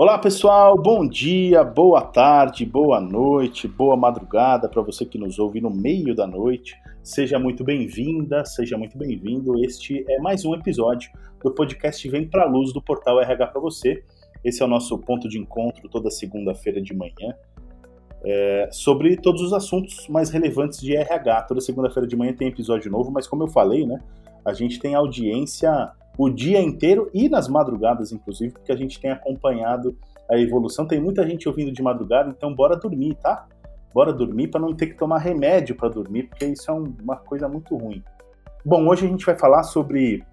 Olá pessoal, bom dia, boa tarde, boa noite, boa madrugada para você que nos ouve no meio da noite. Seja muito bem-vinda, seja muito bem-vindo. Este é mais um episódio do podcast Vem Pra Luz do portal RH para você. Esse é o nosso ponto de encontro toda segunda-feira de manhã é, sobre todos os assuntos mais relevantes de RH. Toda segunda-feira de manhã tem episódio novo, mas como eu falei, né, a gente tem audiência o dia inteiro e nas madrugadas, inclusive, porque a gente tem acompanhado a evolução. Tem muita gente ouvindo de madrugada, então bora dormir, tá? Bora dormir para não ter que tomar remédio para dormir, porque isso é um, uma coisa muito ruim. Bom, hoje a gente vai falar sobre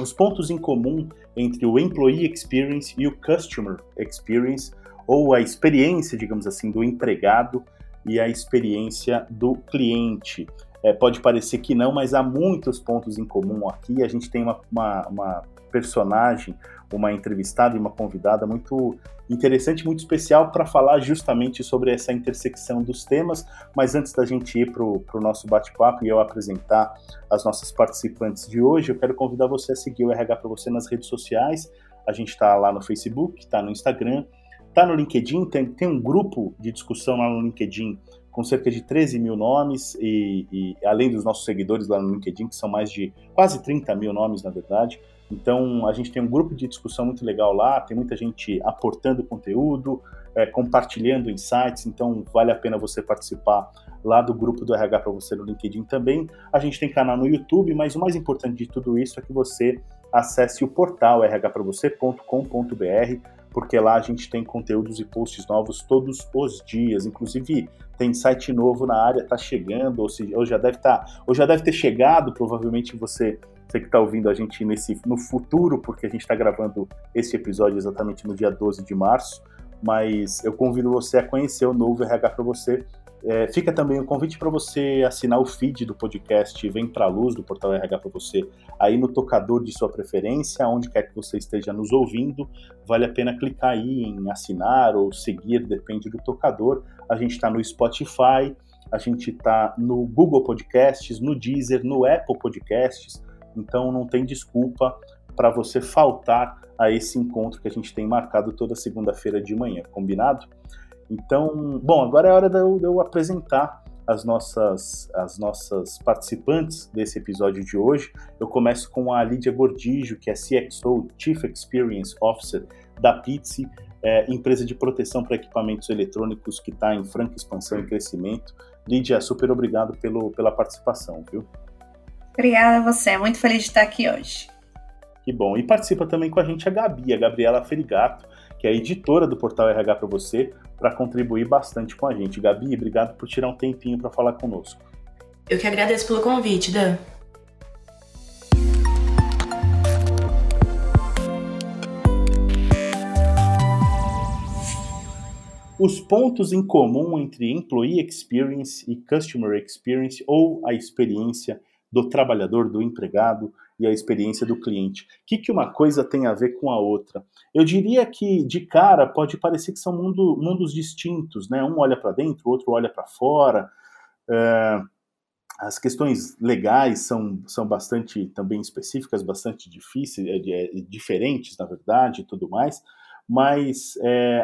os pontos em comum entre o Employee Experience e o Customer Experience, ou a experiência, digamos assim, do empregado e a experiência do cliente. É, pode parecer que não, mas há muitos pontos em comum aqui. A gente tem uma, uma, uma personagem, uma entrevistada e uma convidada muito interessante, muito especial para falar justamente sobre essa intersecção dos temas. Mas antes da gente ir para o nosso bate-papo e eu apresentar as nossas participantes de hoje, eu quero convidar você a seguir o RH para você nas redes sociais. A gente está lá no Facebook, está no Instagram, está no LinkedIn, tem, tem um grupo de discussão lá no LinkedIn com cerca de 13 mil nomes, e, e, além dos nossos seguidores lá no LinkedIn, que são mais de quase 30 mil nomes, na verdade. Então, a gente tem um grupo de discussão muito legal lá, tem muita gente aportando conteúdo, é, compartilhando insights, então vale a pena você participar lá do grupo do RH para você no LinkedIn também. A gente tem canal no YouTube, mas o mais importante de tudo isso é que você acesse o portal rhpravocê.com.br porque lá a gente tem conteúdos e posts novos todos os dias. Inclusive, tem site novo na área, está chegando, ou, se, ou já deve estar, tá, ou já deve ter chegado, provavelmente você, você que está ouvindo a gente nesse, no futuro, porque a gente está gravando esse episódio exatamente no dia 12 de março. Mas eu convido você a conhecer o novo RH para você é, fica também o convite para você assinar o feed do podcast Vem Pra Luz, do Portal RH para você, aí no tocador de sua preferência, onde quer que você esteja nos ouvindo. Vale a pena clicar aí em assinar ou seguir, depende do tocador. A gente está no Spotify, a gente está no Google Podcasts, no Deezer, no Apple Podcasts, então não tem desculpa para você faltar a esse encontro que a gente tem marcado toda segunda-feira de manhã, combinado? Então, bom, agora é hora de eu, de eu, apresentar as nossas, as nossas participantes desse episódio de hoje. Eu começo com a Lídia Gordijo, que é CXO, Chief Experience Officer da Pizzi, é, empresa de proteção para equipamentos eletrônicos que está em franca expansão e crescimento. Lídia, super obrigado pelo, pela participação, viu? Obrigada a você, muito feliz de estar aqui hoje. Que bom. E participa também com a gente a Gabi, a Gabriela Ferigato, que é a editora do Portal RH para você, para contribuir bastante com a gente. Gabi, obrigado por tirar um tempinho para falar conosco. Eu que agradeço pelo convite, Dan. Os pontos em comum entre Employee Experience e Customer Experience, ou a experiência do trabalhador, do empregado, e a experiência do cliente. O que, que uma coisa tem a ver com a outra? Eu diria que, de cara, pode parecer que são mundo, mundos distintos, né? Um olha para dentro, o outro olha para fora. É, as questões legais são, são bastante também específicas, bastante difíceis, é, é, diferentes, na verdade, e tudo mais. Mas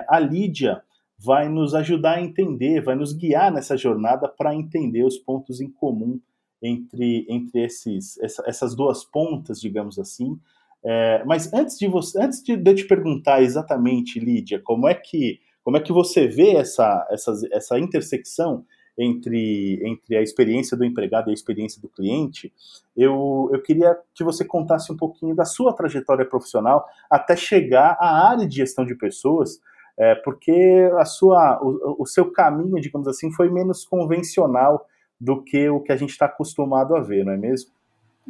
a Lídia vai nos ajudar a entender, vai nos guiar nessa jornada para entender os pontos em comum entre, entre esses, essa, essas duas pontas, digamos assim. É, mas antes de você, antes de, de eu te perguntar exatamente, Lídia, como é que como é que você vê essa, essa, essa intersecção entre, entre a experiência do empregado e a experiência do cliente, eu, eu queria que você contasse um pouquinho da sua trajetória profissional até chegar à área de gestão de pessoas, é, porque a sua, o, o seu caminho, digamos assim, foi menos convencional do que o que a gente está acostumado a ver, não é mesmo?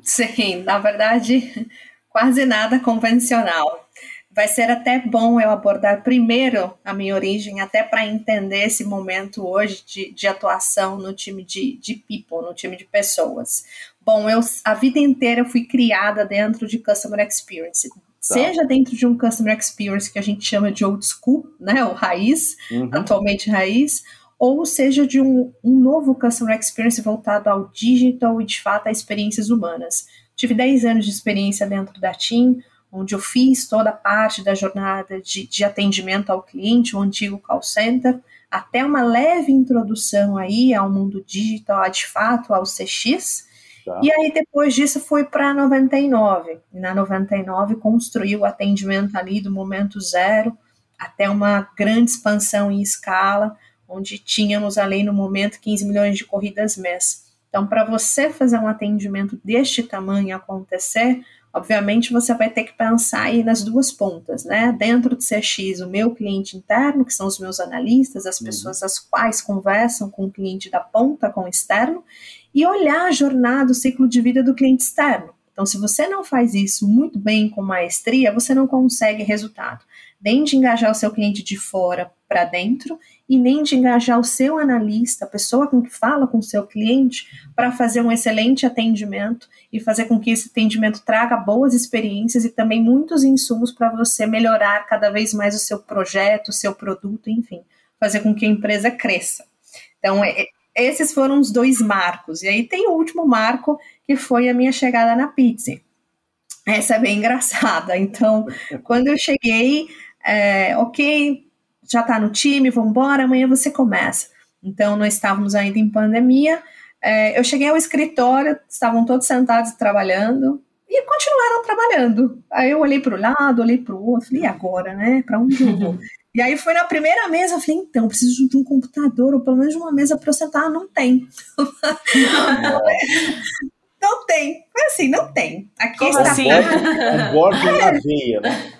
Sim, na verdade, quase nada convencional. Vai ser até bom eu abordar primeiro a minha origem, até para entender esse momento hoje de, de atuação no time de, de people, no time de pessoas. Bom, eu a vida inteira fui criada dentro de Customer Experience, Tá. seja dentro de um customer experience que a gente chama de old school, né, o raiz, uhum. atualmente raiz, ou seja de um, um novo Customer Experience voltado ao digital e de fato a experiências humanas. Tive 10 anos de experiência dentro da TIM, onde eu fiz toda a parte da jornada de, de atendimento ao cliente, o antigo call center, até uma leve introdução aí ao mundo digital, de fato, ao CX. Tá. E aí, depois disso, foi para 99. E na 99, construiu o atendimento ali do momento zero até uma grande expansão em escala, onde tínhamos ali no momento 15 milhões de corridas mês. Então, para você fazer um atendimento deste tamanho acontecer, obviamente você vai ter que pensar aí nas duas pontas, né? Dentro do CX, o meu cliente interno, que são os meus analistas, as uhum. pessoas as quais conversam com o cliente da ponta, com o externo, e olhar a jornada, o ciclo de vida do cliente externo. Então, se você não faz isso muito bem com maestria, você não consegue resultado nem de engajar o seu cliente de fora para dentro e nem de engajar o seu analista, a pessoa com que fala com o seu cliente, para fazer um excelente atendimento e fazer com que esse atendimento traga boas experiências e também muitos insumos para você melhorar cada vez mais o seu projeto, o seu produto, enfim, fazer com que a empresa cresça. Então, é, esses foram os dois marcos. E aí tem o último marco, que foi a minha chegada na Pizza. Essa é bem engraçada. Então, quando eu cheguei, é, ok, já está no time, vamos embora, amanhã você começa. Então, nós estávamos ainda em pandemia. É, eu cheguei ao escritório, estavam todos sentados trabalhando e continuaram trabalhando. Aí eu olhei para o lado, olhei para o outro, falei, e agora, né? Para onde eu vou? e aí foi na primeira mesa, eu falei, então, preciso de um computador, ou pelo menos de uma mesa para eu sentar. Não tem. Não tem. Foi assim, não tem. Aqui Como está. Assim? Um board na veia, né?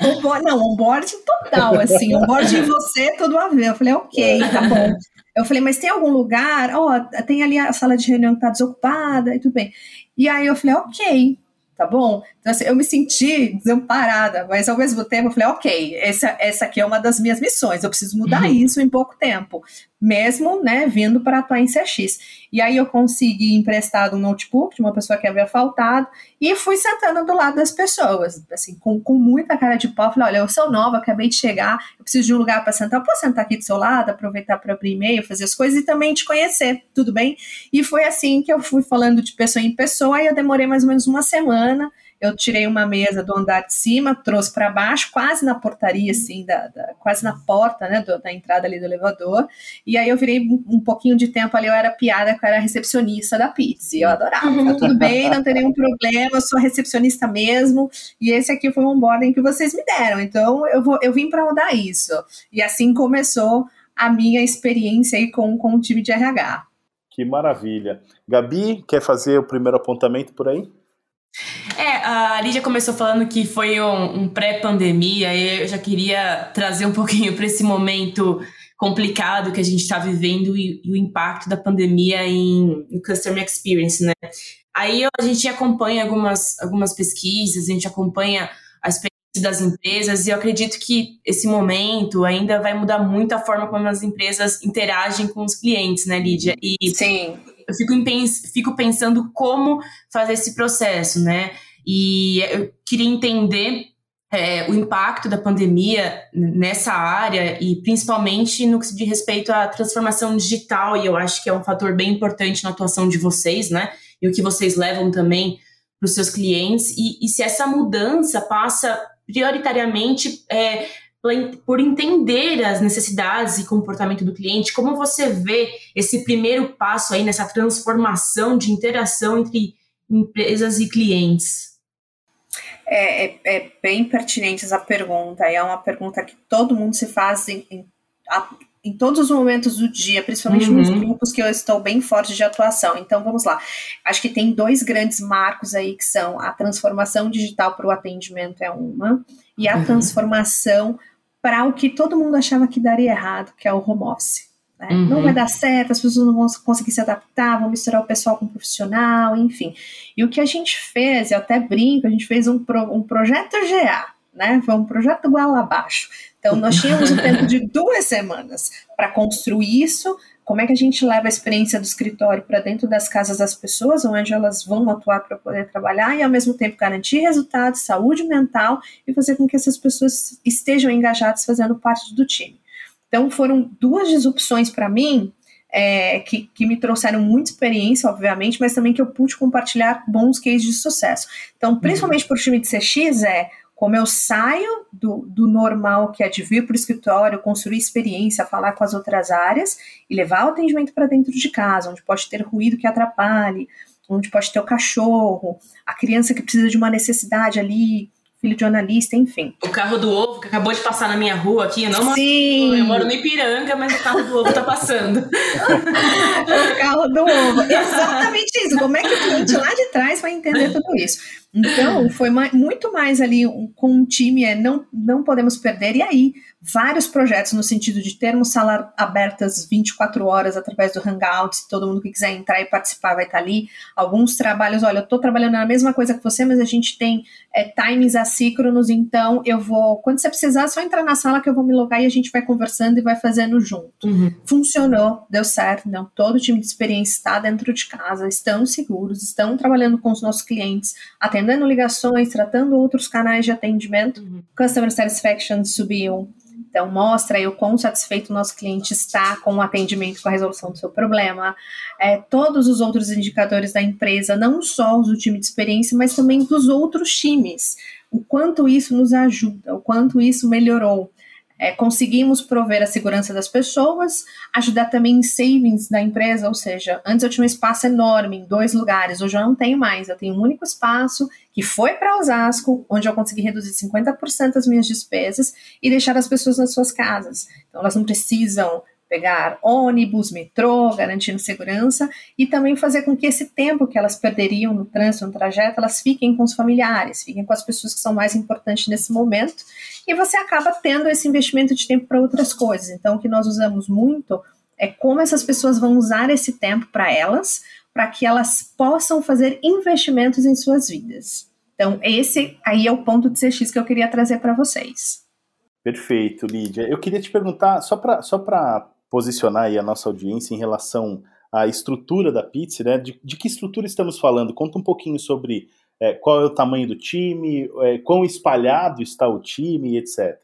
É, um board, não, um board total, assim. Um board em você, tudo a ver. Eu falei, ok, tá bom. Eu falei, mas tem algum lugar? Ó, oh, tem ali a sala de reunião que tá desocupada e tudo bem. E aí eu falei, ok, tá bom? Então, assim, eu me senti desamparada, mas ao mesmo tempo eu falei, ok, essa, essa aqui é uma das minhas missões, eu preciso mudar uhum. isso em pouco tempo, mesmo, né, vindo para atuar em CX. E aí eu consegui emprestado um notebook de uma pessoa que havia faltado e fui sentando do lado das pessoas, assim, com, com muita cara de pau, falei, olha, eu sou nova, acabei de chegar, eu preciso de um lugar para sentar, eu posso sentar aqui do seu lado, aproveitar para abrir e-mail, fazer as coisas e também te conhecer, tudo bem? E foi assim que eu fui falando de pessoa em pessoa, e eu demorei mais ou menos uma semana, eu tirei uma mesa do andar de cima, trouxe para baixo, quase na portaria, assim, da, da quase na porta, né, do, da entrada ali do elevador. E aí eu virei um, um, pouquinho de tempo ali, eu era piada, que eu era recepcionista da pizza. E eu adorava, tá tudo bem, não tem nenhum problema, eu sou recepcionista mesmo. E esse aqui foi um onboarding que vocês me deram. Então eu, vou, eu vim para mudar isso. E assim começou a minha experiência aí com, com o time de RH. Que maravilha. Gabi, quer fazer o primeiro apontamento por aí? É, a Lídia começou falando que foi um, um pré-pandemia, e eu já queria trazer um pouquinho para esse momento complicado que a gente está vivendo e, e, o impacto da pandemia em, em Customer Experience, né? Aí a gente acompanha algumas, algumas pesquisas, a gente acompanha a experiência das empresas e eu acredito que esse momento ainda vai mudar muito a forma como as empresas interagem com os clientes, né, Lídia? E Sim eu fico, fico pensando como fazer esse processo, né? E eu queria entender é, o impacto da pandemia nessa área e principalmente no que se diz respeito à transformação digital, e eu acho que é um fator bem importante na atuação de vocês, né? E o que vocês levam também para os seus clientes, e, e, se essa mudança passa prioritariamente é, por entender as necessidades e comportamento do cliente, como você vê esse primeiro passo aí nessa transformação de interação entre empresas e clientes? É, é, é bem pertinente essa pergunta, é uma pergunta que todo mundo se faz em, em, em todos os momentos do dia, principalmente uhum. nos grupos que eu estou bem forte de atuação. Então vamos lá. Acho que tem dois grandes marcos aí que são a transformação digital para o atendimento é uma, e a uhum. transformação para o que todo mundo achava que daria errado, que é o home office. Né? Uhum. Não vai dar certo, as pessoas não vão conseguir se adaptar, vão misturar o pessoal com o profissional, enfim. E o que a gente fez, eu até brinco, a gente fez um, pro, um projeto GA, né? Foi um projeto igual abaixo. Então, nós tínhamos um tempo de duas semanas para construir isso, como é que a gente leva a experiência do escritório para dentro das casas das pessoas, onde elas vão atuar para poder trabalhar e ao mesmo tempo garantir resultados, saúde mental e fazer com que essas pessoas estejam engajadas fazendo parte do time. Então foram duas disrupções para mim é, que, que me trouxeram muita experiência, obviamente, mas também que eu pude compartilhar bons cases de sucesso. Então, uhum. principalmente uhum. para o time de CX, é como eu saio do, do normal, que é de vir para o escritório, construir experiência, falar com as outras áreas e levar o atendimento para dentro de casa, onde pode ter ruído que atrapalhe, onde pode ter o cachorro, a criança que precisa de uma necessidade ali, filho de jornalista, enfim. O carro do ovo que acabou de passar na minha rua aqui, eu não moro, Sim. eu moro no Ipiranga, mas o carro do ovo tá passando. o carro do ovo, exatamente isso. Como é que o cliente lá de trás vai entender tudo isso? Então, foi mais, muito mais ali um, com um time, é, não, não podemos perder. E aí, vários projetos no sentido de termos salas abertas 24 horas através do Hangouts, todo mundo que quiser entrar e participar vai estar ali. Alguns trabalhos, olha, eu estou trabalhando na mesma coisa que você, mas a gente tem é, times assíncronos, então eu vou, quando você precisar, é só entrar na sala que eu vou me logar e a gente vai conversando e vai fazendo junto. Uhum. Funcionou, deu certo, não, todo o time de experiência está dentro de casa, estão seguros, estão trabalhando com os nossos clientes, atendendo atendendo ligações, tratando outros canais de atendimento, uhum. Customer Satisfaction subiu. Então, mostra aí o quão satisfeito o nosso cliente está com o atendimento, com a resolução do seu problema. É, todos os outros indicadores da empresa, não só os do time de experiência, mas também dos outros times. O quanto isso nos ajuda, o quanto isso melhorou. É, conseguimos prover a segurança das pessoas, ajudar também em savings da empresa, ou seja, antes eu tinha um espaço enorme em dois lugares, hoje eu não tenho mais, eu tenho um único espaço que foi para Osasco, onde eu consegui reduzir 50% das minhas despesas e deixar as pessoas nas suas casas. Então elas não precisam pegar ônibus, metrô, garantindo segurança e também fazer com que esse tempo que elas perderiam no trânsito, no trajeto, elas fiquem com os familiares, fiquem com as pessoas que são mais importantes nesse momento e você acaba tendo esse investimento de tempo para outras coisas. Então, o que nós usamos muito é como essas pessoas vão usar esse tempo para elas, para que elas possam fazer investimentos em suas vidas. Então, esse aí é o ponto de CX que eu queria trazer para vocês. Perfeito, Lídia. Eu queria te perguntar, só para só posicionar aí a nossa audiência em relação à estrutura da Pizza, né? De, de que estrutura estamos falando? Conta um pouquinho sobre é, qual é o tamanho do time, é, quão espalhado está o time, etc.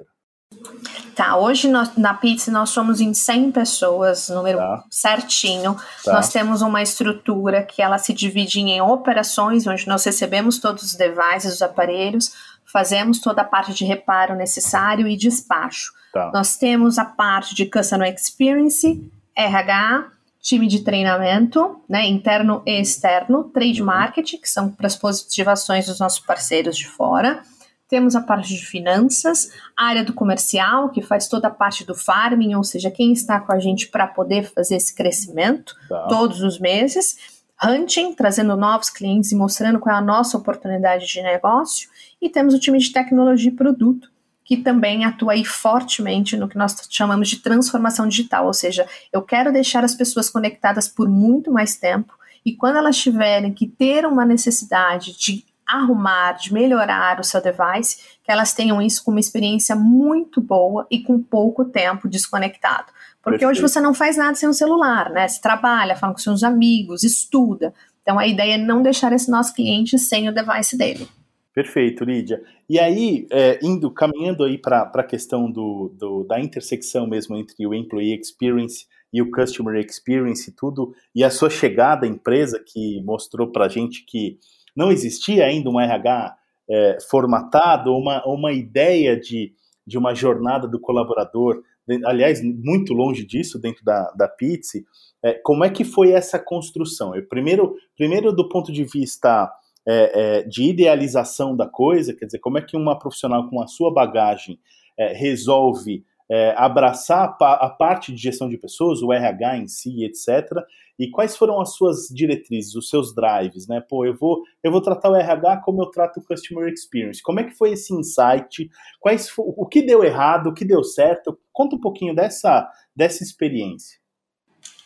Tá, hoje nós, na Pizza nós somos em 100 pessoas, número tá. certinho. Tá. Nós temos uma estrutura que ela se divide em operações, onde nós recebemos todos os devices, os aparelhos, fazemos toda a parte de reparo necessário e despacho. Tá. Nós temos a parte de Customer Experience, RH, time de treinamento, né, interno e externo, trade uhum. marketing, que são para as positivações dos nossos parceiros de fora. Temos a parte de finanças, a área do comercial, que faz toda a parte do farming, ou seja, quem está com a gente para poder fazer esse crescimento tá. todos os meses. Hunting, trazendo novos clientes e mostrando qual é a nossa oportunidade de negócio. E temos o time de tecnologia e produto, que também atua aí fortemente no que nós chamamos de transformação digital, ou seja, eu quero deixar as pessoas conectadas por muito mais tempo e quando elas tiverem que ter uma necessidade de arrumar, de melhorar o seu device, que elas tenham isso com uma experiência muito boa e com pouco tempo desconectado. Porque Perfeito. hoje você não faz nada sem o celular, né? Você trabalha, fala com seus amigos, estuda. Então a ideia é não deixar esse nosso cliente sem o device dele. Perfeito, Lídia. E aí, é, indo, caminhando aí para a questão do, do, da intersecção mesmo entre o Employee Experience e o Customer Experience e tudo, e a sua chegada à empresa que mostrou para a gente que não existia ainda um RH é, formatado, uma, uma ideia de, de uma jornada do colaborador, aliás, muito longe disso dentro da, da Pizzi, é, como é que foi essa construção? Eu, primeiro, primeiro, do ponto de vista é, é, de idealização da coisa, quer dizer, como é que uma profissional com a sua bagagem é, resolve é, abraçar a, a, parte de gestão de pessoas, o RH em si, etc. E quais foram as suas diretrizes, os seus drives, né? Pô, eu vou, eu vou tratar o RH como eu trato o Customer Experience. Como é que foi esse insight? Quais, o que deu errado, o que deu certo? Conta um pouquinho dessa, dessa experiência.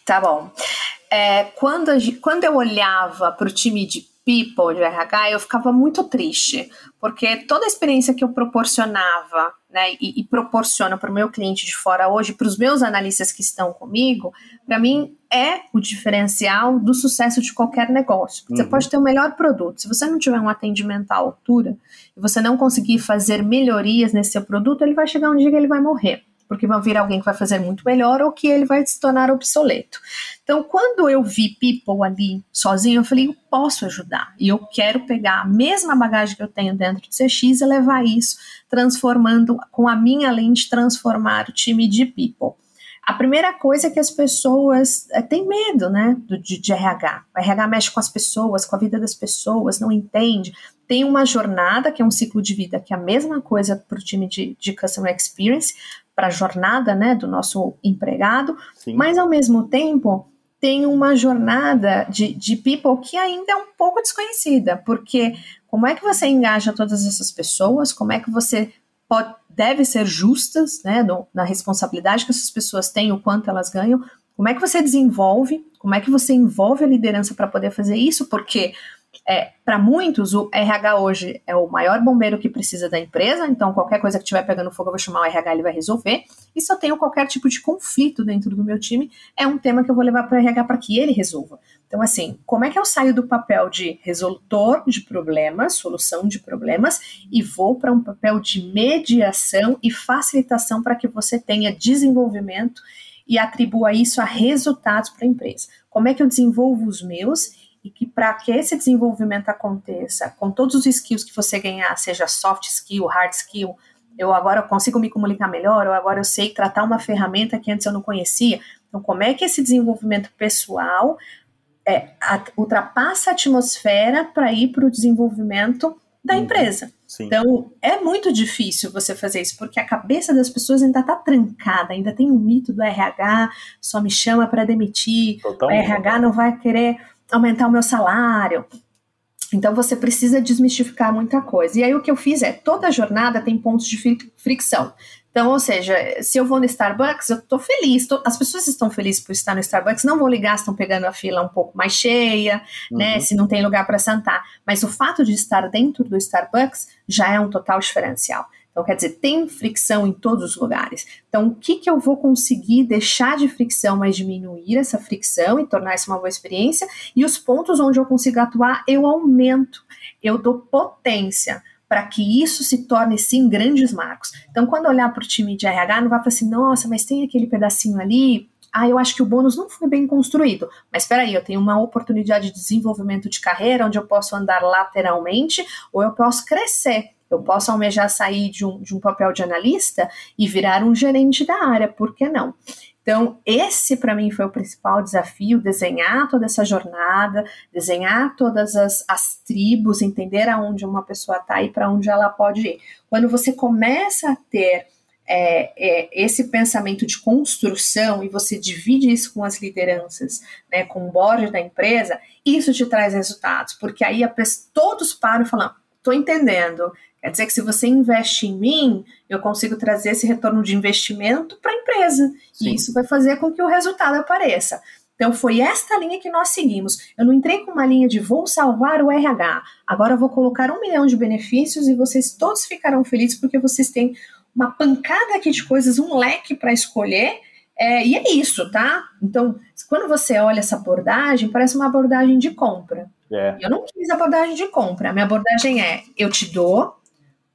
Tá bom. É, quando, quando eu olhava para o time de people de RH, eu ficava muito triste, porque toda a experiência que eu proporcionava, né, e, e proporciono para o meu cliente de fora hoje, para os meus analistas que estão comigo, para mim é o diferencial do sucesso de qualquer negócio. Você uhum. pode ter o melhor produto, se você não tiver um atendimento à altura e você não conseguir fazer melhorias nesse seu produto, ele vai chegar um dia que ele vai morrer. Porque vão vir alguém que vai fazer muito melhor ou que ele vai se tornar obsoleto. Então, quando eu vi People ali sozinho, eu falei, eu posso ajudar. E eu quero pegar a mesma bagagem que eu tenho dentro de CX e levar isso, transformando, com a minha lente, transformar o time de People. A primeira coisa é que as pessoas é, têm medo, né, de, de RH. O RH mexe com as pessoas, com a vida das pessoas, não entende. Tem uma jornada, que é um ciclo de vida, que é a mesma coisa para o time de, de Customer Experience, para a jornada, né, do nosso empregado, Sim. mas ao mesmo tempo tem uma jornada de, de people que ainda é um pouco desconhecida, porque como é que você engaja todas essas pessoas, como é que você pode, deve ser justas, né, no, na responsabilidade que essas pessoas têm, o quanto elas ganham. Como é que você desenvolve? Como é que você envolve a liderança para poder fazer isso? Porque é, para muitos, o RH hoje é o maior bombeiro que precisa da empresa, então qualquer coisa que estiver pegando fogo, eu vou chamar o RH, ele vai resolver. E se eu tenho qualquer tipo de conflito dentro do meu time, é um tema que eu vou levar para o RH para que ele resolva. Então, assim, como é que eu saio do papel de resolutor de problemas, solução de problemas, e vou para um papel de mediação e facilitação para que você tenha desenvolvimento e atribua isso a resultados para a empresa? Como é que eu desenvolvo os meus e que para que esse desenvolvimento aconteça, com todos os skills que você ganhar, seja soft skill, hard skill, eu agora consigo me comunicar melhor, ou agora eu sei tratar uma ferramenta que antes eu não conhecia. Então, como é que esse desenvolvimento pessoal é, a, ultrapassa a atmosfera para ir para o desenvolvimento da uhum. empresa? Sim. Então, é muito difícil você fazer isso, porque a cabeça das pessoas ainda está trancada, ainda tem o mito do RH, só me chama para demitir, Totalmente. o RH não vai querer aumentar o meu salário. Então você precisa desmistificar muita coisa. E aí o que eu fiz é, toda jornada tem pontos de fricção. Então, ou seja, se eu vou no Starbucks, eu tô feliz. Tô, as pessoas estão felizes por estar no Starbucks, não vão ligar, estão pegando a fila um pouco mais cheia, né, uhum. né? Se não tem lugar para sentar. Mas o fato de estar dentro do Starbucks já é um total diferencial. Então, quer dizer, tem fricção em todos os lugares. Então, o que, que eu vou conseguir deixar de fricção, mas diminuir essa fricção e tornar isso uma boa experiência? E os pontos onde eu consigo atuar, eu aumento, eu dou potência para que isso se torne, sim, grandes marcos. Então, quando olhar para o time de RH, não vai falar assim, nossa, mas tem aquele pedacinho ali, ah, eu acho que o bônus não foi bem construído. Mas espera aí, eu tenho uma oportunidade de desenvolvimento de carreira onde eu posso andar lateralmente ou eu posso crescer. Eu posso almejar sair de um, de um papel de analista e virar um gerente da área, por que não? Então, esse para mim foi o principal desafio: desenhar toda essa jornada, desenhar todas as, as tribos, entender aonde uma pessoa está e para onde ela pode ir. Quando você começa a ter é, é, esse pensamento de construção e você divide isso com as lideranças, né, com o board da empresa, isso te traz resultados, porque aí a todos param e falam: estou entendendo, Quer dizer que se você investe em mim, eu consigo trazer esse retorno de investimento para a empresa. Sim. E isso vai fazer com que o resultado apareça. Então foi esta linha que nós seguimos. Eu não entrei com uma linha de vou salvar o RH. Agora eu vou colocar um milhão de benefícios e vocês todos ficarão felizes porque vocês têm uma pancada aqui de coisas, um leque para escolher. É, e é isso, tá? Então, quando você olha essa abordagem, parece uma abordagem de compra. É. Eu não quis abordagem de compra. A minha abordagem é: eu te dou,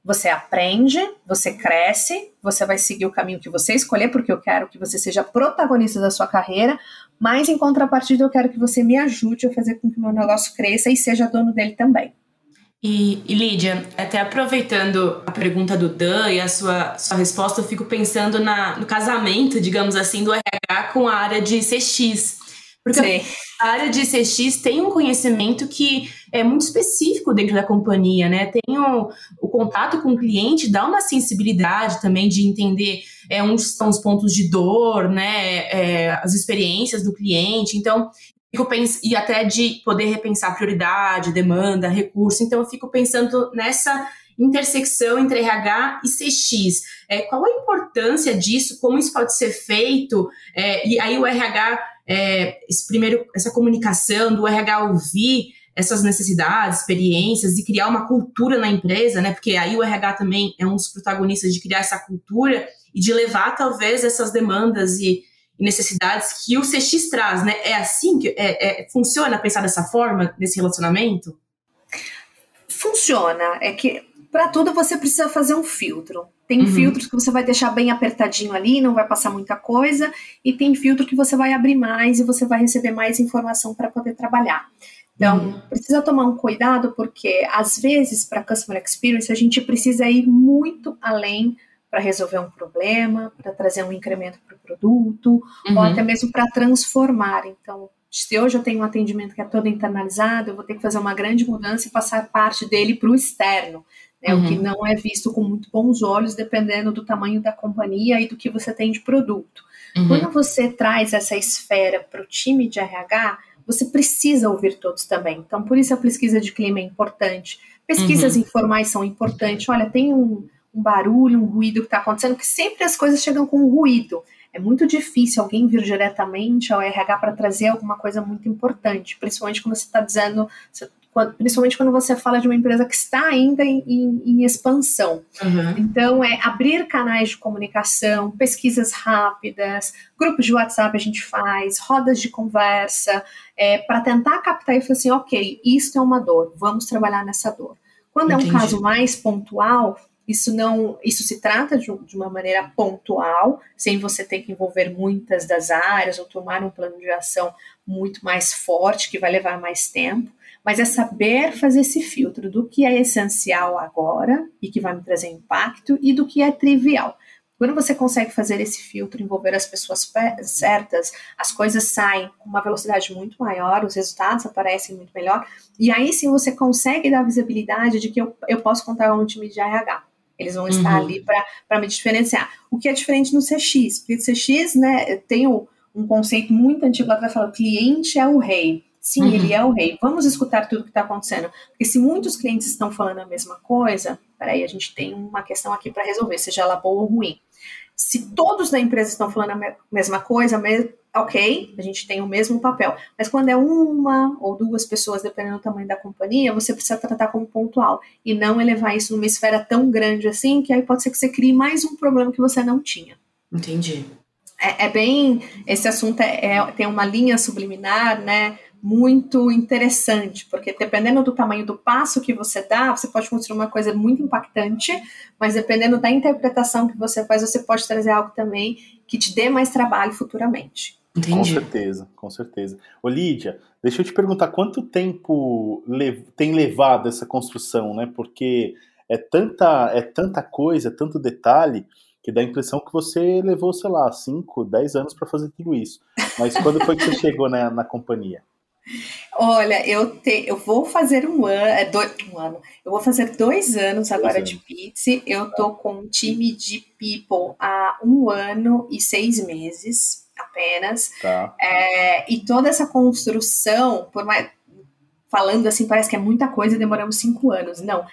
você aprende, você cresce, você vai seguir o caminho que você escolher, porque eu quero que você seja protagonista da sua carreira, mas em contrapartida eu quero que você me ajude a fazer com que o meu negócio cresça e seja dono dele também. E, e Lídia, até aproveitando a pergunta do Dan e a sua, sua resposta, eu fico pensando na, no casamento, digamos assim, do RH com a área de CX. Porque Sim. a área de CX tem um conhecimento que é muito específico dentro da companhia, né? Tem o, o contato com o cliente, dá uma sensibilidade também de entender é, onde estão os pontos de dor, né? É, as experiências do cliente. Então, fico pens e até de poder repensar prioridade, demanda, recurso. Então, eu fico pensando nessa intersecção entre RH e CX. É, qual a importância disso? Como isso pode ser feito? É, e aí o RH é, esse primeiro, essa comunicação do RH ouvir essas necessidades, experiências e criar uma cultura na empresa, né? Porque aí o RH também é um dos protagonistas de criar essa cultura e de levar talvez essas demandas e, e necessidades que o CX traz, né? É assim que é, é, funciona pensar dessa forma nesse relacionamento? Funciona. É que para tudo você precisa fazer um filtro. Tem uhum. filtros que você vai deixar bem apertadinho ali, não vai passar muita coisa, e tem filtro que você vai abrir mais e você vai receber mais informação para poder trabalhar. Então, uhum. precisa tomar um cuidado porque às vezes para customer experience a gente precisa ir muito além para resolver um problema, para trazer um incremento para o produto, uhum. ou até mesmo para transformar. Então, se hoje eu tenho um atendimento que é todo internalizado, eu vou ter que fazer uma grande mudança e passar parte dele para o externo, né, uhum. o que uhum. não é visto com muito bons olhos, dependendo do tamanho da companhia e do que você tem de produto. Uhum. Quando você traz essa esfera para o time de RH, você precisa ouvir todos também. Então, por isso a pesquisa de clima é importante. Pesquisas uhum. informais são importantes. Olha, tem um, um barulho, um ruído que está acontecendo, que sempre as coisas chegam com um ruído. É muito difícil alguém vir diretamente ao RH para trazer alguma coisa muito importante, principalmente quando você está dizendo, principalmente quando você fala de uma empresa que está ainda em, em, em expansão. Uhum. Então, é abrir canais de comunicação, pesquisas rápidas, grupos de WhatsApp a gente faz, rodas de conversa, é, para tentar captar e falar assim, ok, isso é uma dor, vamos trabalhar nessa dor. Quando Entendi. é um caso mais pontual, isso não, isso se trata de, de, uma maneira pontual, sem você ter que envolver muitas das áreas ou tomar um plano de ação muito mais forte que vai levar mais tempo, mas é saber fazer esse filtro do que é essencial agora e que vai me trazer impacto e do que é trivial. Quando você consegue fazer esse filtro, envolver as pessoas certas, as coisas saem com uma velocidade muito maior, os resultados aparecem muito melhor, e aí sim você consegue dar visibilidade de que eu, eu posso contar com um time de RH. Eles vão estar uhum. ali para me diferenciar. O que é diferente no CX? Porque CX, né, tem um, um conceito muito antigo lá que vai falar: o cliente é o rei. Sim, uhum. ele é o rei. Vamos escutar tudo que está acontecendo. Porque se muitos clientes estão falando a mesma coisa, peraí, a gente tem uma questão aqui para resolver, seja ela boa ou ruim. Se todos da empresa estão falando a mesma coisa, ok, a gente tem o mesmo papel. Mas quando é uma ou duas pessoas, dependendo do tamanho da companhia, você precisa tratar como pontual e não elevar isso numa esfera tão grande assim, que aí pode ser que você crie mais um problema que você não tinha. Entendi. É, é bem. Esse assunto é, é, tem uma linha subliminar, né? Muito interessante, porque dependendo do tamanho do passo que você dá, você pode construir uma coisa muito impactante, mas dependendo da interpretação que você faz, você pode trazer algo também que te dê mais trabalho futuramente. Entendi. Com certeza, com certeza. Ô Lídia, deixa eu te perguntar quanto tempo tem levado essa construção, né? Porque é tanta, é tanta coisa, é tanto detalhe, que dá a impressão que você levou, sei lá, 5, 10 anos para fazer tudo isso. Mas quando foi que você chegou na, na companhia? Olha, eu, te, eu vou fazer um ano, é dois, um ano, eu vou fazer dois anos agora dois de Pizzi. Eu tô com um time de people há um ano e seis meses apenas. Tá. É, e toda essa construção, por mais, falando assim, parece que é muita coisa, demoramos cinco anos. Não.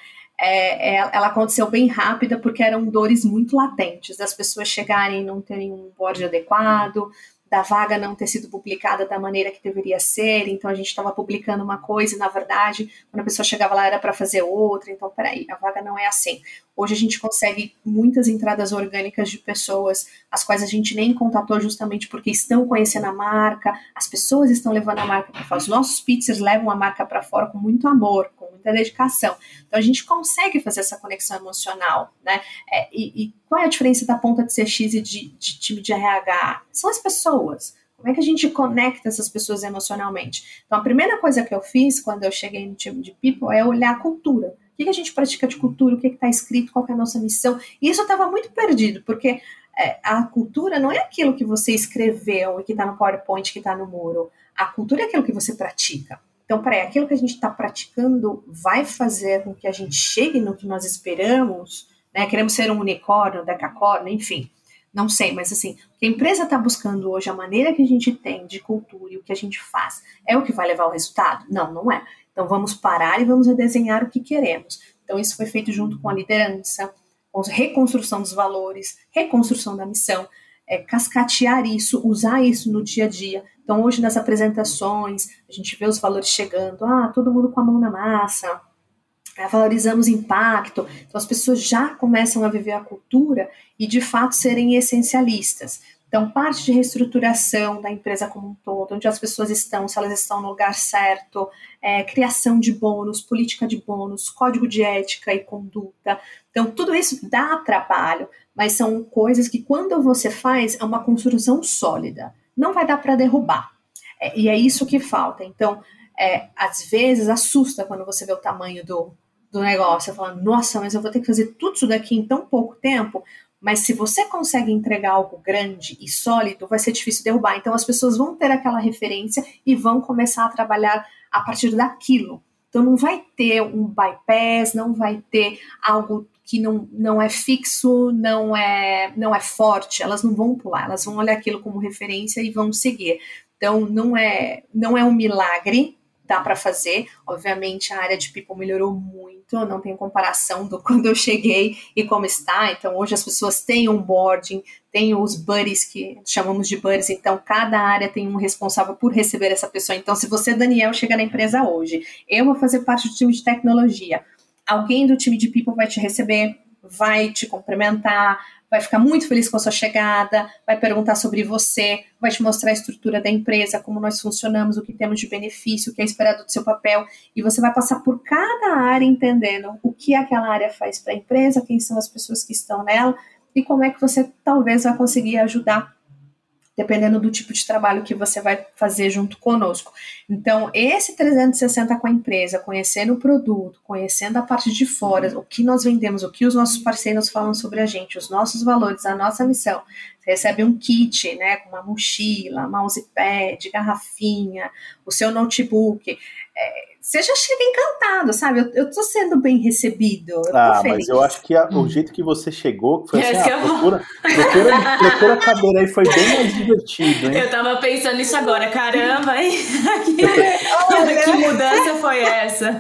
É, é, ela aconteceu bem rápida porque eram dores muito latentes, das pessoas chegarem e não terem um board adequado, da vaga não ter sido publicada da maneira que deveria ser, então a gente estava publicando uma coisa e, na verdade, quando a pessoa chegava lá era para fazer outra, então, peraí, a vaga não é assim. Hoje a gente consegue muitas entradas orgânicas de pessoas, as quais a gente nem contatou justamente porque estão conhecendo a marca, as pessoas estão levando a marca para fora, os nossos pizzas levam a marca para fora com muito amor, com muita dedicação. Então a gente consegue fazer essa conexão emocional, né? É, e, e, qual é a diferença da ponta de CX e de, de time de RH? São as pessoas. Como é que a gente conecta essas pessoas emocionalmente? Então, a primeira coisa que eu fiz quando eu cheguei no time de People é olhar a cultura. Que, que a gente pratica de cultura? O que está escrito? Qual é a nossa missão? E isso estava muito perdido, porque é, a cultura não é aquilo que você escreveu e que está no PowerPoint, que está no muro. A cultura é aquilo que você pratica. Então, peraí, aquilo que a gente está praticando vai fazer com que a gente chegue no que nós esperamos, né? Queremos ser um unicórnio, decacórnio, enfim. Não sei, mas assim, o que a empresa está buscando hoje, a maneira que a gente tem de cultura e o que a gente faz, é o que vai levar ao resultado? Não, não é. Então vamos parar e vamos redesenhar o que queremos. Então isso foi feito junto com a liderança, com a reconstrução dos valores, reconstrução da missão, é, cascatear isso, usar isso no dia a dia. Então, hoje nas apresentações, a gente vê os valores chegando, ah, todo mundo com a mão na massa, ah, valorizamos impacto. Então, as pessoas já começam a viver a cultura e, de fato, serem essencialistas. Então, parte de reestruturação da empresa como um todo, onde as pessoas estão, se elas estão no lugar certo, é, criação de bônus, política de bônus, código de ética e conduta. Então, tudo isso dá trabalho, mas são coisas que, quando você faz, é uma construção sólida. Não vai dar para derrubar. É, e é isso que falta. Então, é, às vezes, assusta quando você vê o tamanho do, do negócio. Você fala, nossa, mas eu vou ter que fazer tudo isso daqui em tão pouco tempo. Mas se você consegue entregar algo grande e sólido, vai ser difícil derrubar. Então as pessoas vão ter aquela referência e vão começar a trabalhar a partir daquilo. Então não vai ter um bypass, não vai ter algo que não, não é fixo, não é não é forte. Elas não vão pular, elas vão olhar aquilo como referência e vão seguir. Então não é não é um milagre, dá para fazer. Obviamente, a área de people melhorou muito, não tem comparação do quando eu cheguei e como está. Então, hoje as pessoas têm onboarding, tem os buddies, que chamamos de buddies, então cada área tem um responsável por receber essa pessoa. Então, se você, Daniel, chega na empresa hoje, eu vou fazer parte do time de tecnologia, alguém do time de people vai te receber, vai te cumprimentar, vai ficar muito feliz com a sua chegada, vai perguntar sobre você, vai te mostrar a estrutura da empresa, como nós funcionamos, o que temos de benefício, o que é esperado do seu papel, e você vai passar por cada área entendendo o que aquela área faz para a empresa, quem são as pessoas que estão nela e como é que você talvez vai conseguir ajudar dependendo do tipo de trabalho que você vai fazer junto conosco. Então, esse 360 com a empresa, conhecendo o produto, conhecendo a parte de fora, o que nós vendemos, o que os nossos parceiros falam sobre a gente, os nossos valores, a nossa missão. Recebe um kit, né, com uma mochila, mousepad, garrafinha, o seu notebook. É, você já chega encantado, sabe? Eu, eu tô sendo bem recebido. Eu ah, mas eu acho que a, o hum. jeito que você chegou, foi assim, ah, procura, procura, procura a cadeira aí, foi bem mais divertido, hein? Eu tava pensando nisso agora, caramba, hein? que, que mudança foi essa?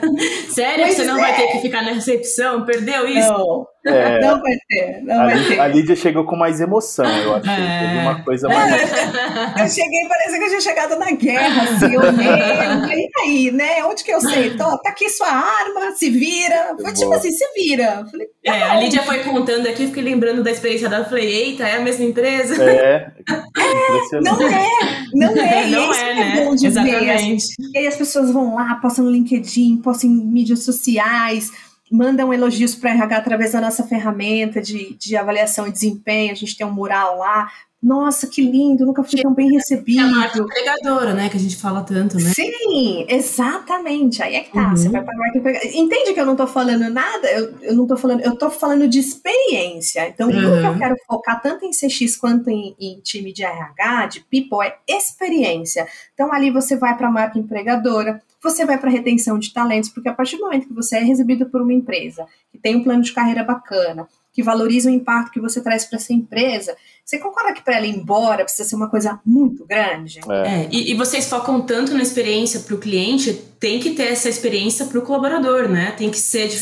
Sério pois que você não é. vai ter que ficar na recepção? Perdeu isso? Não. É, não vai ter, não a, vai ter. A Lídia chegou com mais emoção, eu acho. É. Teve uma coisa mais. eu cheguei, parecia que eu tinha chegado na guerra, assim, eu olhei, e aí, né? Onde que eu sei? Tô, tá aqui sua arma, se vira. Foi tipo assim, se vira. Falei, é, a Lídia foi contando aqui, fiquei lembrando da experiência dela. Falei, eita, é a mesma empresa? É, é não é, não é. não é, é, né? É Exatamente. Ver. E aí as pessoas vão lá, postam no LinkedIn, postam em mídias sociais mandam elogios para RH através da nossa ferramenta de, de avaliação e desempenho. A gente tem um mural lá. Nossa, que lindo, nunca fui tão bem recebido. É a marca empregadora, né? Que a gente fala tanto, né? Sim, exatamente. Aí é que tá. Uhum. Você vai para a marca empregadora. Entende que eu não tô falando nada? Eu, eu não tô falando, eu tô falando de experiência. Então, uhum. o que eu uhum. quero focar tanto em CX quanto em, em time de RH, de people, é experiência. Então, ali você vai para a marca empregadora, você vai para retenção de talentos, porque a partir do momento que você é recebido por uma empresa, que tem um plano de carreira bacana, que valoriza o impacto que você traz para essa empresa, você concorda que para ela ir embora precisa ser uma coisa muito grande? É, é e, e, vocês focam tanto na experiência para o cliente, tem que ter essa experiência para o colaborador, né? Tem que ser de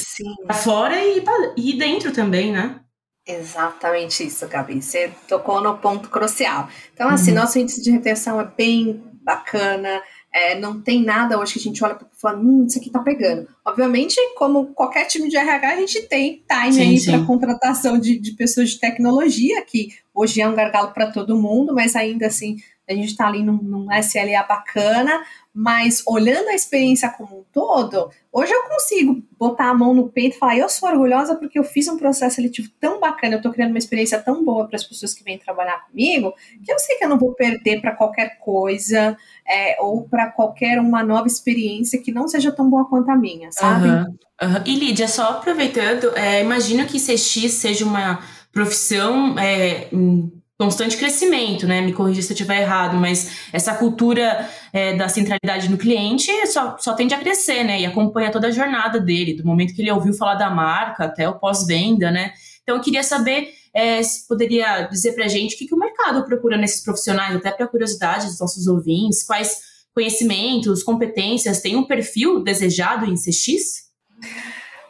fora e, e dentro também, né? Exatamente isso, Gabi. Você tocou no ponto crucial. Então, assim, uhum. nosso índice de retenção é bem bacana. É, não tem nada hoje que a gente olha para e fala, hum, isso aqui tá pegando. Obviamente, como qualquer time de RH, a gente tem time sim, aí para contratação de, de pessoas de tecnologia, que hoje é um gargalo para todo mundo, mas ainda assim a gente está ali num, num, SLA bacana, mas olhando a experiência como um todo, hoje eu consigo botar a mão no peito e falar: eu sou orgulhosa porque eu fiz um processo seletivo tão bacana, eu estou criando uma experiência tão boa para as pessoas que vêm trabalhar comigo, que eu sei que eu não vou perder para qualquer coisa é, ou para qualquer uma nova experiência que não seja tão boa quanto a minha, sabe? Uhum, uhum. E Lídia, só aproveitando, é, imagino que CX seja uma profissão é, constante crescimento, né? Me corrija se eu estiver errado, mas essa cultura é, da centralidade no cliente só, só tende a crescer, né? E acompanha toda a jornada dele, do momento que ele ouviu falar da marca até o pós-venda, né? Então eu queria saber é, se poderia dizer para a gente o que, que o mercado procura nesses profissionais, até para curiosidade dos nossos ouvintes, quais conhecimentos, competências, tem um perfil desejado em CX?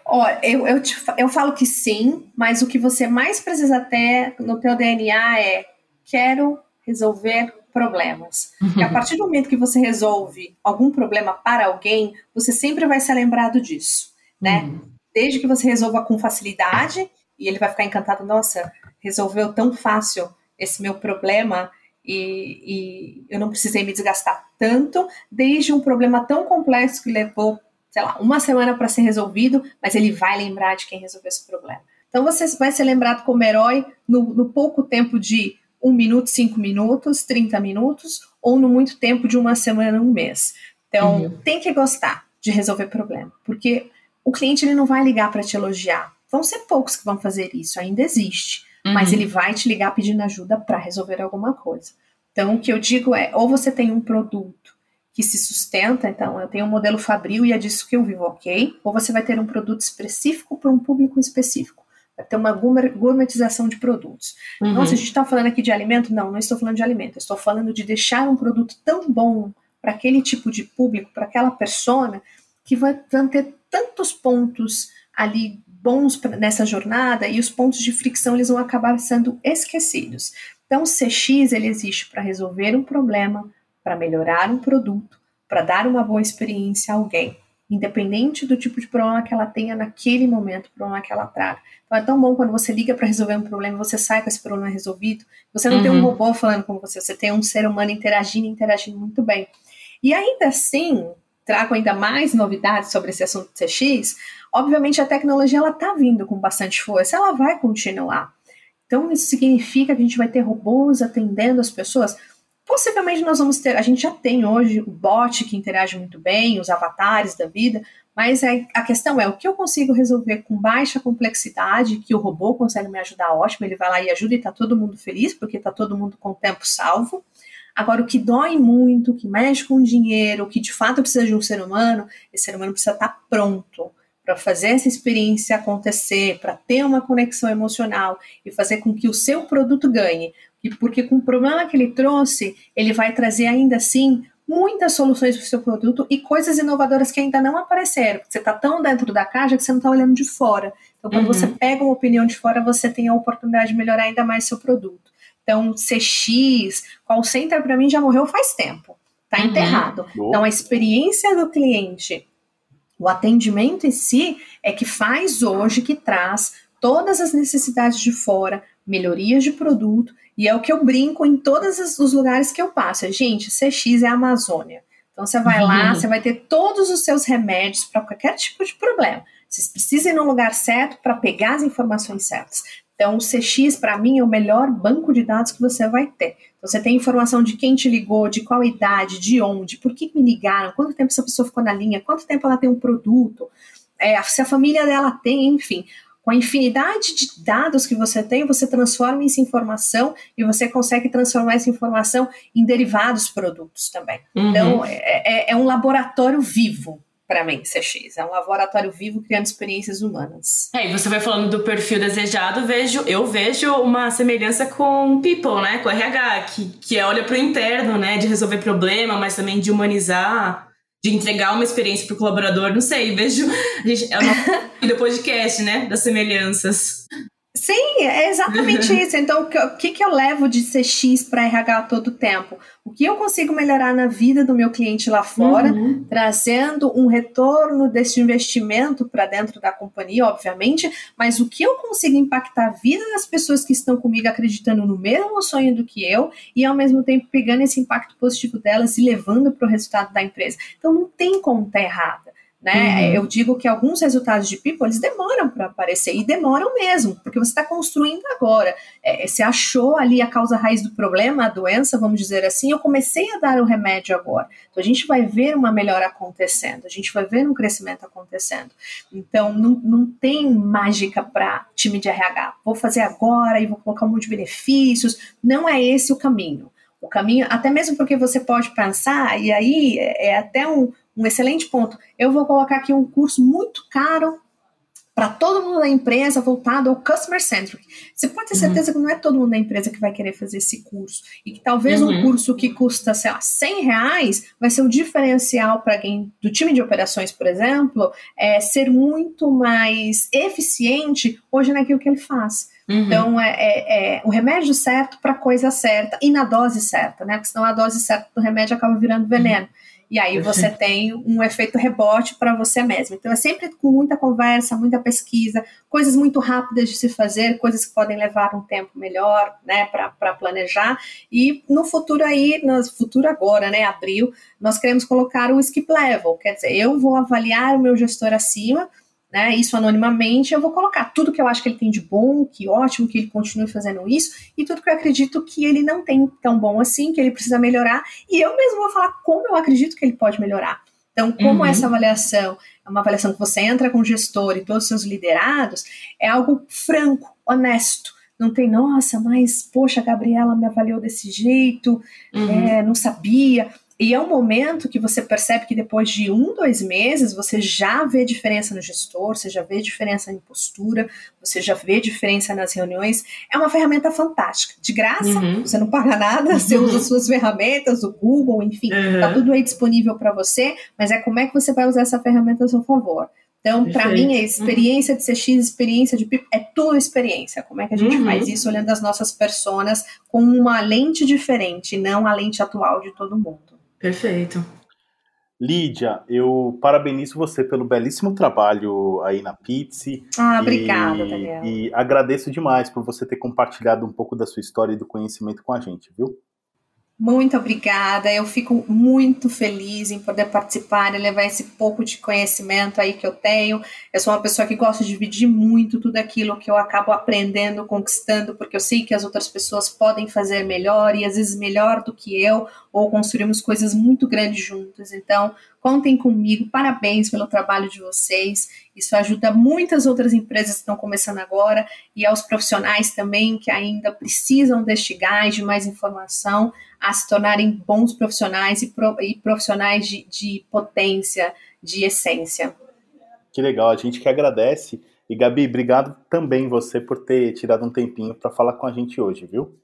Olha, eu, eu, te, eu falo que sim, mas o que você mais precisa ter no teu DNA é quero resolver problemas. E a partir do momento que você resolve algum problema para alguém, você sempre vai ser lembrado disso, né? Uhum. Desde que você resolva com facilidade e ele vai ficar encantado, nossa, resolveu tão fácil esse meu problema e, e, eu não precisei me desgastar tanto, desde um problema tão complexo que levou, sei lá, uma semana para ser resolvido, mas ele vai lembrar de quem resolveu esse problema. Então você vai ser lembrado como herói no, no pouco tempo de um minuto, cinco minutos, 30 minutos, ou no muito tempo de uma semana, um mês. Então uhum. tem que gostar de resolver problema, porque o cliente ele não vai ligar para te elogiar. Vão ser poucos que vão fazer isso, ainda existe uhum. mas ele vai te ligar pedindo ajuda para resolver alguma coisa. Então, o que eu digo é: ou você tem um produto que se sustenta, então eu tenho um modelo Fabril e é disso que eu vivo, ok? Ou você vai ter um produto específico para um público específico. Vai ter uma gourmetização de produtos. Uhum. Nossa, a gente está falando aqui de alimento? Não, não estou falando de alimento. estou falando de deixar um produto tão bom para aquele tipo de público, para aquela persona, que vai, vão ter tantos pontos ali bons nessa jornada e os pontos de fricção eles vão acabar sendo esquecidos. Então, o CX ele existe para resolver um problema, para melhorar um produto, para dar uma boa experiência a alguém, independente do tipo de problema que ela tenha naquele momento, problema que ela traga. Então, é tão bom quando você liga para resolver um problema, você sai com esse problema resolvido. Você não uhum. tem um uhum. robô falando com você, você tem um ser humano interagindo, interagindo muito bem. E ainda assim, trago ainda mais novidades sobre esse assunto do CX, obviamente a tecnologia ela está vindo com bastante força, ela vai continuar. Então isso significa que a gente vai ter robôs atendendo as pessoas. Possivelmente nós vamos ter, a gente já tem hoje o bot que interage muito bem, os avatares da vida, mas é, a questão é o que eu consigo resolver com baixa complexidade, que o robô consegue me ajudar, ótimo, ele vai lá e ajuda e está todo mundo feliz, porque está todo mundo com o tempo salvo. Agora, o que dói muito, que mexe com dinheiro, o que de fato precisa de um ser humano, esse ser humano precisa estar pronto para fazer essa experiência acontecer, para ter uma conexão emocional e fazer com que o seu produto ganhe. E porque com o problema que ele trouxe, ele vai trazer ainda assim muitas soluções para o seu produto e coisas inovadoras que ainda não apareceram. Você está tão dentro da caixa que você não está olhando de fora. Então, quando uhum. você pega uma opinião de fora, você tem a oportunidade de melhorar ainda mais seu produto. Então, CX, call center para mim já morreu faz tempo, tá uhum. enterrado. Então, a experiência do cliente, o atendimento em si é que faz hoje, que traz todas as necessidades de fora, melhorias de produto, e é o que eu brinco em todos os lugares que eu passo. Gente, CX é a Amazônia. Então você vai uhum. lá, você vai ter todos os seus remédios para qualquer tipo de problema. Vocês precisam ir no lugar certo para pegar as informações certas. Então, o CX, para mim, é o melhor banco de dados que você vai ter. Então, você tem informação de quem te ligou, de qual idade, de onde, por que me ligaram, quanto tempo essa pessoa ficou na linha, quanto tempo ela tem um produto, é, se a família dela tem, enfim. Com a infinidade de dados que você tem, você transforma essa informação e você consegue transformar essa informação em derivados produtos também. Uhum. Então, é, é, é um laboratório vivo para mim, CX. É um laboratório vivo criando experiências humanas. É, e você vai falando do perfil desejado, vejo, eu vejo uma semelhança com people, né? Com RH, que, que é olha para o interno, né? De resolver problema, mas também de humanizar, de entregar uma experiência para o colaborador. Não sei, vejo. A gente, é uma do podcast, né? Das semelhanças. Sim, é exatamente isso. Então, o que, que eu levo de CX para RH todo o tempo? O que eu consigo melhorar na vida do meu cliente lá fora, uhum. trazendo um retorno desse investimento para dentro da companhia, obviamente, mas o que eu consigo impactar a vida das pessoas que estão comigo acreditando no mesmo sonho do que eu e ao mesmo tempo pegando esse impacto positivo delas e levando para o resultado da empresa. Então, não tem como estar tá errada. Né? Uhum. Eu digo que alguns resultados de people eles demoram para aparecer e demoram mesmo, porque você está construindo agora. É, você achou ali a causa raiz do problema, a doença, vamos dizer assim. Eu comecei a dar o remédio agora. Então a gente vai ver uma melhora acontecendo, a gente vai ver um crescimento acontecendo. Então não, não tem mágica para time de RH. Vou fazer agora e vou colocar um monte de benefícios. Não é esse o caminho. O caminho, até mesmo porque você pode pensar, e aí é, é até um, um excelente ponto. Eu vou colocar aqui um curso muito caro para todo mundo da empresa voltado ao customer centric. Você pode ter uhum. certeza uhum. que não é todo mundo da empresa que vai querer fazer esse curso. E que talvez uhum. um curso que custa, sei lá, 100 reais vai ser o um diferencial para alguém do time de operações, por exemplo, é ser muito mais eficiente hoje naquilo que ele faz. Uhum. Então, é, é, é, o remédio certo para a coisa certa e na dose certa, né? Porque senão a dose certa do remédio acaba virando veneno. E aí você tem um efeito rebote para você mesmo. Então é sempre com muita conversa, muita pesquisa, coisas muito rápidas de se fazer, coisas que podem levar um tempo melhor, né, para planejar. E no futuro aí, no futuro agora, né, abril, nós queremos colocar o skip level, quer dizer, eu vou avaliar o meu gestor acima né, isso anonimamente, eu vou colocar tudo que eu acho que ele tem de bom, que ótimo que ele continue fazendo isso, e tudo que eu acredito que ele não tem tão bom assim, que ele precisa melhorar, e eu mesmo vou falar como eu acredito que ele pode melhorar. Então, como uhum. essa avaliação é uma avaliação que você entra com o gestor e todos os seus liderados, é algo franco, honesto. Não tem, nossa, mas, poxa, a Gabriela me avaliou desse jeito, uhum. é, não sabia. E é um momento que você percebe que depois de um, dois meses, você já vê diferença no gestor, você já vê diferença em postura, você já vê diferença nas reuniões. É uma ferramenta fantástica. De graça, uhum. você não paga nada, você usa suas ferramentas, o Google, enfim, uhum. tá tudo aí disponível para você, mas é como é que você vai usar essa ferramenta a seu favor. Então, para mim, a experiência de CX, experiência de PIP, é tua experiência. Como é que a gente uhum. faz isso olhando as nossas personas com uma lente diferente, não a lente atual de todo mundo. Perfeito. Lídia, eu parabenizo você pelo belíssimo trabalho aí na Pizzi. Ah, obrigada, Daniel. E agradeço demais por você ter compartilhado um pouco da sua história e do conhecimento com a gente, viu? Muito obrigada. Eu fico muito feliz em poder participar e levar esse pouco de conhecimento aí que eu tenho. Eu sou uma pessoa que gosta de dividir muito tudo aquilo que eu acabo aprendendo, conquistando, porque eu sei que as outras pessoas podem fazer melhor e às vezes melhor do que eu, ou construímos coisas muito grandes juntos. Então, contem comigo. Parabéns pelo trabalho de vocês. Isso ajuda muitas outras empresas que estão começando agora e aos profissionais também que ainda precisam deste gás de mais informação a se tornarem bons profissionais e, pro, e profissionais de, de potência, de essência. Que legal, a gente que agradece. E Gabi, obrigado também você por ter tirado um tempinho para falar com a gente hoje, viu?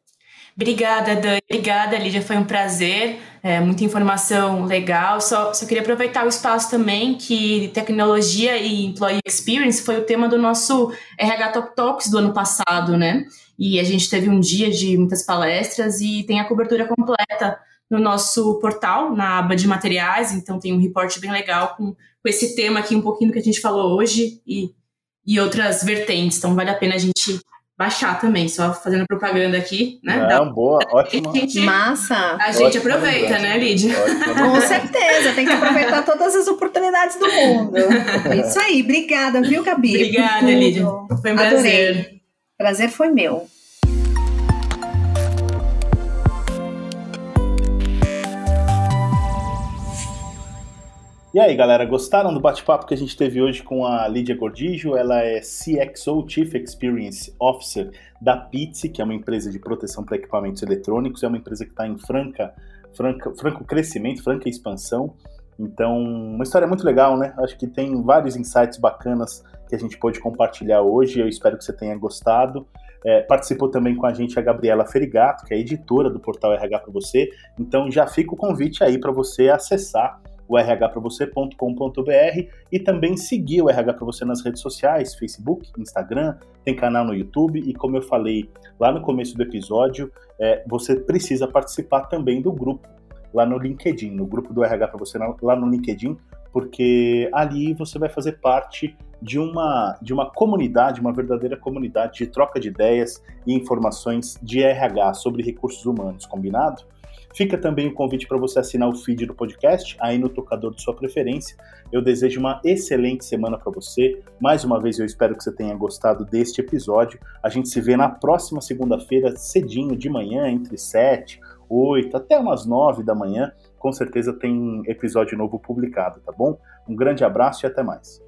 Obrigada, Dani. Obrigada, Lídia. Foi um prazer. É, muita informação legal. Só, só queria aproveitar o espaço também que tecnologia e employee experience foi o tema do nosso RH Top Talks do ano passado, né? E a gente teve um dia de muitas palestras e tem a cobertura completa no nosso portal, na aba de materiais. Então tem um reporte bem legal com, com esse tema aqui, um pouquinho do que a gente falou hoje e, e outras vertentes. Então vale a pena a gente baixar também, só fazendo propaganda aqui, né? Não, boa, ótimo. Massa! A gente ótimo, aproveita, né, Lídia? Com certeza, tem que aproveitar todas as oportunidades do mundo. Isso aí, obrigada, viu, Gabi? Obrigada, Lídia. Foi um prazer. Adorei. Prazer foi meu. E aí, galera, gostaram do bate-papo que a gente teve hoje com a Lídia Gordijo? Ela é CXO, Chief Experience Officer da Pizzi, que é uma empresa de proteção para equipamentos eletrônicos, é uma empresa que está em franca, franca, franco crescimento, franca expansão. Então, uma história muito legal, né? Acho que tem vários insights bacanas que a gente pôde compartilhar hoje. Eu espero que você tenha gostado. É, participou também com a gente a Gabriela Ferigato, que é editora do portal RH para você. Então, já fica o convite aí para você acessar o rhpravocê.com.br e também seguir o RH para você nas redes sociais, Facebook, Instagram, tem canal no YouTube e como eu falei lá no começo do episódio, é, você precisa participar também do grupo lá no LinkedIn, no grupo do RH para você lá no LinkedIn, porque ali você vai fazer parte de uma, de uma comunidade, uma verdadeira comunidade de troca de ideias e informações de RH sobre recursos humanos, combinado? Fica também o convite para você assinar o feed do podcast aí no tocador de sua preferência. Eu desejo uma excelente semana para você. Mais uma vez eu espero que você tenha gostado deste episódio. A gente se vê na próxima segunda-feira, cedinho de manhã, entre 7, 8 até umas 9 da manhã. Com certeza tem episódio novo publicado, tá bom? Um grande abraço e até mais.